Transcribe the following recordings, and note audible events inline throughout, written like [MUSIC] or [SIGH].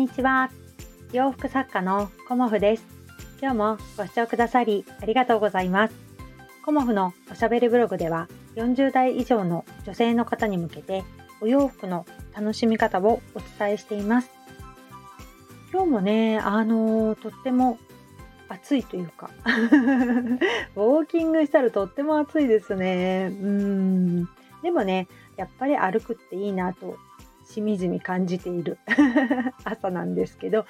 にちは。洋服作家のコモフです。今日もご視聴くださりありがとうございます。コモフのおしゃべりブログでは40代以上の女性の方に向けてお洋服の楽しみ方をお伝えしています。今日もねあのとっても暑いというか [LAUGHS] ウォーキングしたらとっても暑いですね。うん。でもねやっぱり歩くっていいなとしみじみ感じている [LAUGHS] 朝なんですけど、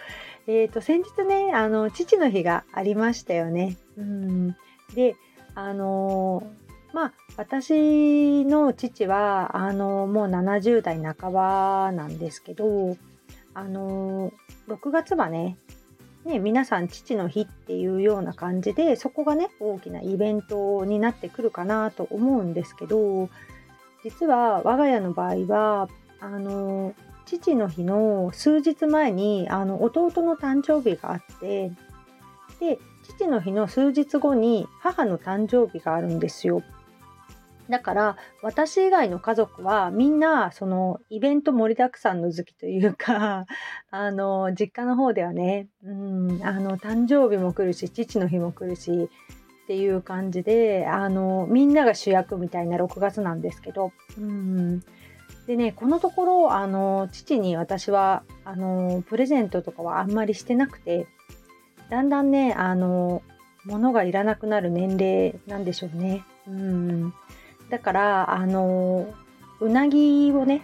えーと、先日ねあの父の日がありましたよね。うんであのー、まあ私の父はあのー、もう70代半ばなんですけどあのー、6月はねね、皆さん父の日っていうような感じでそこがね大きなイベントになってくるかなと思うんですけど実は我が家の場合はあの父の日の数日前にあの弟の誕生日があってで父の日の数日後に母の誕生日があるんですよ。だから私以外の家族はみんなそのイベント盛りだくさんの好きというか [LAUGHS] あの実家の方ではねうんあの誕生日も来るし父の日も来るしっていう感じであのみんなが主役みたいな6月なんですけどうんでねこのところあの父に私はあのプレゼントとかはあんまりしてなくてだんだんねあの物がいらなくなる年齢なんでしょうね。うんだからあのうなぎをね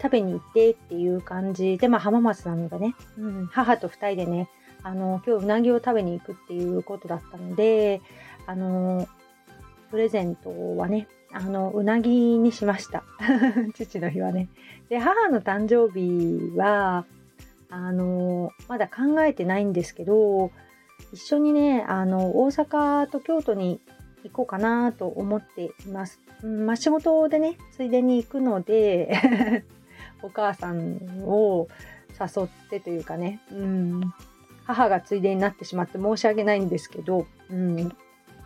食べに行ってっていう感じでまあ浜松なのでね、うん、母と2人でねあの今日うなぎを食べに行くっていうことだったのであのプレゼントはねあのうなぎにしました。[LAUGHS] 父の日はね。で母の誕生日はあのまだ考えてないんですけど一緒にねあの大阪と京都に行こうかなと思っています、うんまあ、仕事でねついでに行くので [LAUGHS] お母さんを誘ってというかね、うん、母がついでになってしまって申し訳ないんですけど、うん、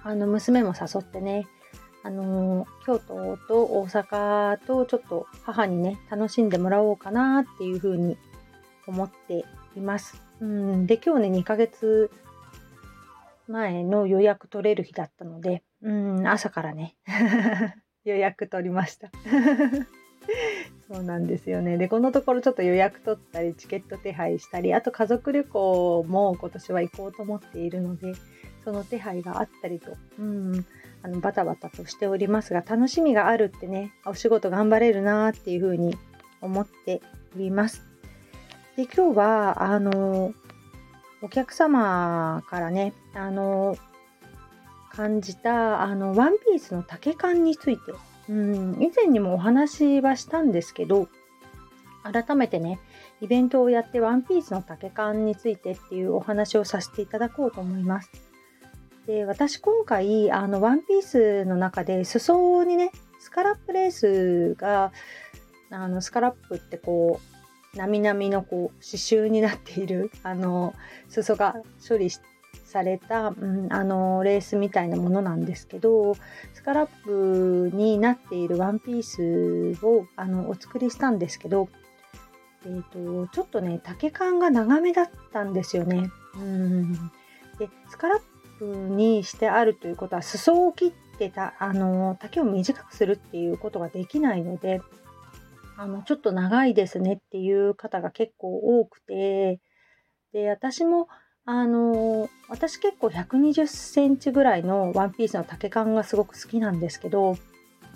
あの娘も誘ってねあの京都と大阪とちょっと母にね楽しんでもらおうかなっていうふうに思っています。うんで今日ね2ヶ月前の予約取れる日だったのでうん朝からね [LAUGHS] 予約取りました。[LAUGHS] そうなんですよね。で、このところちょっと予約取ったり、チケット手配したり、あと家族旅行も今年は行こうと思っているので、その手配があったりと、うん、あのバタバタとしておりますが、楽しみがあるってね、お仕事頑張れるなっていうふうに思っております。で、今日は、あの、お客様からね、あの、感じた、あの、ワンピースの丈感について、うん、以前にもお話はしたんですけど、改めてね、イベントをやってワンピースの丈感についてっていうお話をさせていただこうと思います。で私今回あのワンピースの中で裾にねスカラップレースがあのスカラップってこうなみなみのこう刺繍になっているあの裾が処理された、うん、あのレースみたいなものなんですけどスカラップになっているワンピースをあのお作りしたんですけど、えーと、ちょっとね丈感が長めだったんですよね。うんでスカラッにしてあるということは裾を切ってたあの丈を短くするっていうことができないのであのちょっと長いですねっていう方が結構多くてで私もあの私結構120センチぐらいのワンピースの丈感がすごく好きなんですけど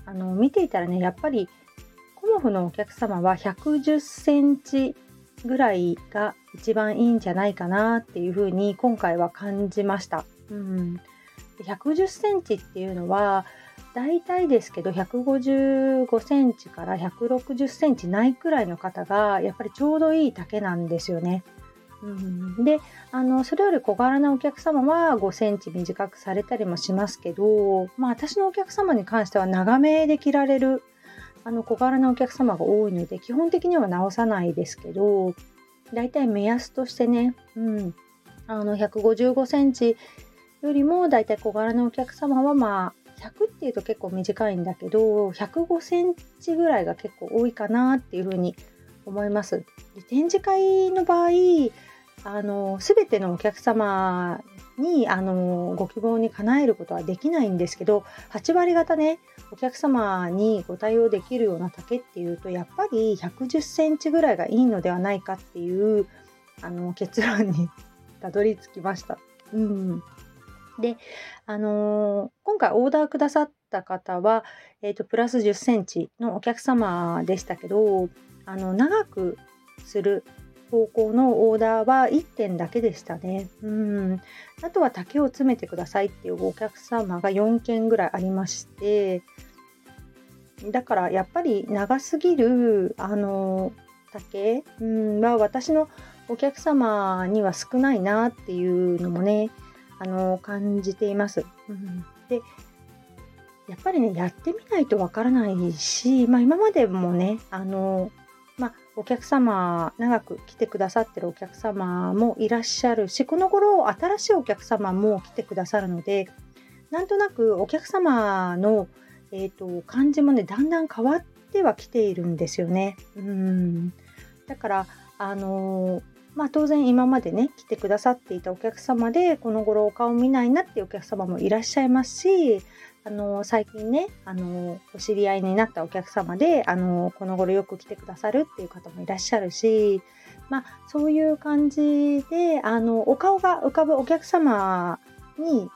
あの見ていたらねやっぱりコモフのお客様は110センチぐらいが一番いいんじゃないかなっていうふうに今回は感じました。うん、110センチっていうのは大体ですけど155センチから160センチないくらいの方がやっぱりちょうどいい丈なんですよね。うん、であのそれより小柄なお客様は5センチ短くされたりもしますけど、まあ、私のお客様に関しては長めで着られるあの小柄なお客様が多いので基本的には直さないですけどだいたい目安としてね、うん、あの155センチよりもだいたい小柄なお客様はまあ100っていうと結構短いんだけど105センチぐらいが結構多いかなっていうふうに思います。で展示会の場合あの全てのお客様にあのご希望に叶えることはできないんですけど8割方ねお客様にご対応できるような丈っていうとやっぱり110センチぐらいがいいのではないかっていうあの結論にたどり着きました。うん、で、あのー、今回オーダーくださった方は、えーと、プラス10センチのお客様でしたけどあの長くする方向のオーダーは1点だけでしたね。うん。あとは竹を詰めてくださいっていうお客様が4件ぐらいありまして、だからやっぱり長すぎる、あの、竹、うん、は私のお客様には少ないなっていうのもね、あの、感じています。うん、で、やっぱりね、やってみないとわからないし、まあ今までもね、あの、まあ、お客様、長く来てくださってるお客様もいらっしゃるし、この頃、新しいお客様も来てくださるので、なんとなくお客様の、えーと、感じもね、だんだん変わってはきているんですよね。うんだから、あのー、まあ、当然今までね来てくださっていたお客様でこの頃お顔見ないなっていうお客様もいらっしゃいますしあの最近ねあのお知り合いになったお客様であのこの頃よく来てくださるっていう方もいらっしゃるし、まあ、そういう感じであのお顔が浮かぶお客様に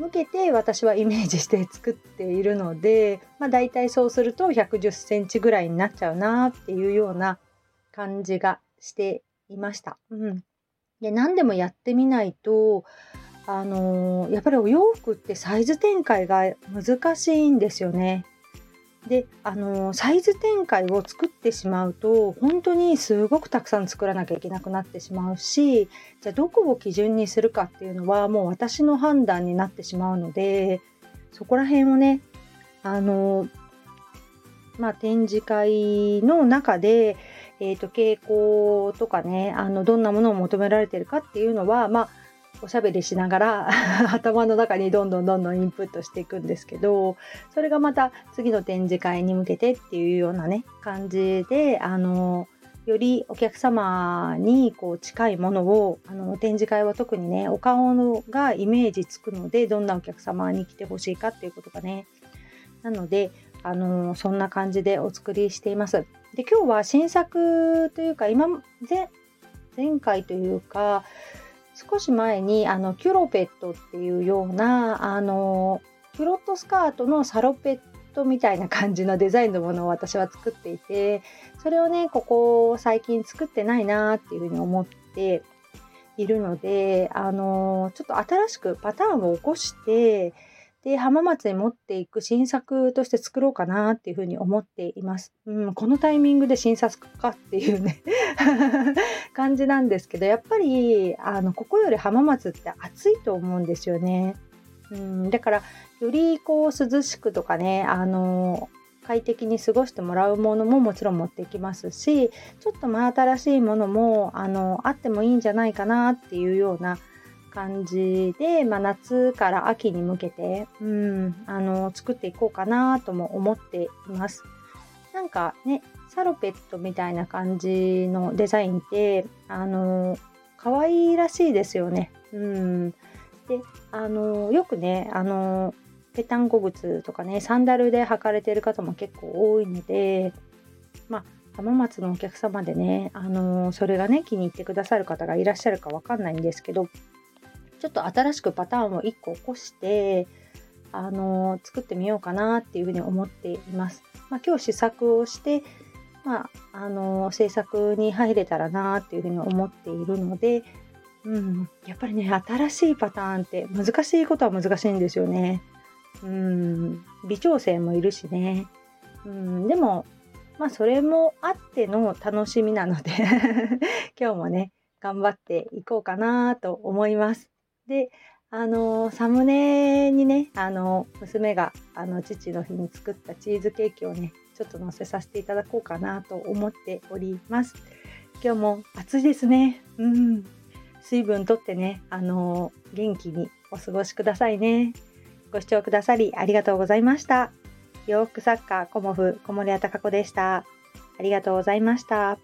向けて私はイメージして作っているので、まあ、大体そうすると110センチぐらいになっちゃうなっていうような感じがしていました。うん、で何でもやってみないとあのー、やっぱりお洋服ってサイズ展開が難しいんですよね。で、あのー、サイズ展開を作ってしまうと本当にすごくたくさん作らなきゃいけなくなってしまうしじゃあどこを基準にするかっていうのはもう私の判断になってしまうのでそこら辺をねあのー、まあ、展示会の中で、えーと、傾向とかねあのどんなものを求められてるかっていうのはまあおしゃべりしながら [LAUGHS] 頭の中にどんどんどんどんインプットしていくんですけどそれがまた次の展示会に向けてっていうようなね感じであのよりお客様にこう近いものをあの展示会は特にねお顔がイメージつくのでどんなお客様に来てほしいかっていうことがねなのであのそんな感じでお作りしています。で今日は新作というか今前前回というか少し前にあのキュロペットっていうようなあのキュロットスカートのサロペットみたいな感じのデザインのものを私は作っていてそれをねここ最近作ってないなっていうふうに思っているのであのちょっと新しくパターンを起こしてで、浜松に持っていく新作として作ろうかなっていうふうに思っています。うん、このタイミングで新作かっていうね [LAUGHS] 感じなんですけど、やっぱり、あの、ここより浜松って暑いと思うんですよね。うん、だから、よりこう涼しくとかね、あの、快適に過ごしてもらうものももちろん持ってきますし、ちょっと真新しいものも、あの、あってもいいんじゃないかなっていうような、感じで、まあ、夏から秋に向けて、うん、あの作っていこうかなとも思っています。なんかねサロペットみたいな感じのデザインってあの可愛いらしいですよね。うん、であのよくねあのぺたんこ靴とかねサンダルで履かれてる方も結構多いのでまあ浜松のお客様でね、あのそれがね気に入ってくださる方がいらっしゃるかわかんないんですけどちょっと新しくパターンを1個起こして、あの作ってみようかなっていうふうに思っています。まあ、今日試作をして、まあ、あの制作に入れたらなっていうふうに思っているので、うん、やっぱりね、新しいパターンって難しいことは難しいんですよね。うん、微調整もいるしね。うん、でも、まあそれもあっての楽しみなので [LAUGHS] 今日もね、頑張っていこうかなと思います。で、あのサムネにね、あの娘があの父の日に作ったチーズケーキをね、ちょっと載せさせていただこうかなと思っております。今日も暑いですね。うん。水分とってね、あの元気にお過ごしくださいね。ご視聴くださりありがとうございました。洋服作家コモフ小森屋隆子でした。ありがとうございました。